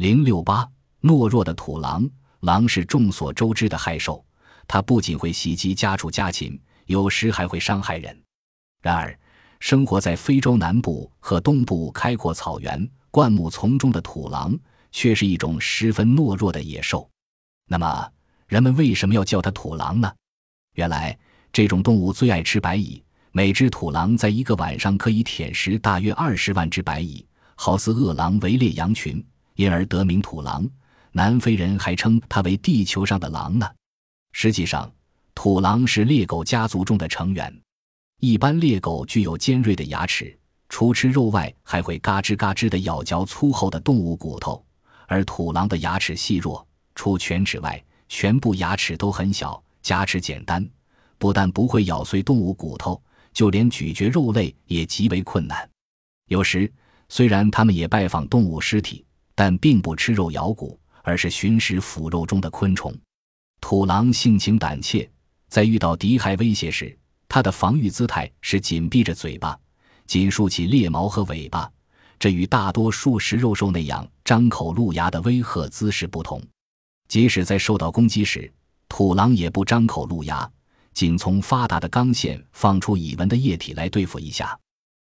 零六八，懦弱的土狼。狼是众所周知的害兽，它不仅会袭击家畜家禽，有时还会伤害人。然而，生活在非洲南部和东部开阔草原、灌木丛中的土狼，却是一种十分懦弱的野兽。那么，人们为什么要叫它土狼呢？原来，这种动物最爱吃白蚁，每只土狼在一个晚上可以舔食大约二十万只白蚁，好似饿狼围猎羊群，因而得名土狼。南非人还称它为地球上的狼呢。实际上，土狼是猎狗家族中的成员。一般猎狗具有尖锐的牙齿，除吃肉外，还会嘎吱嘎吱地咬嚼粗厚的动物骨头。而土狼的牙齿细弱，除犬齿外，全部牙齿都很小，牙齿简单，不但不会咬碎动物骨头，就连咀嚼肉类也极为困难。有时，虽然它们也拜访动物尸体，但并不吃肉咬骨。而是寻食腐肉中的昆虫。土狼性情胆怯，在遇到敌害威胁时，它的防御姿态是紧闭着嘴巴，紧竖起猎毛和尾巴。这与大多数食肉兽那样张口露牙的威吓姿势不同。即使在受到攻击时，土狼也不张口露牙，仅从发达的肛线放出蚁纹的液体来对付一下。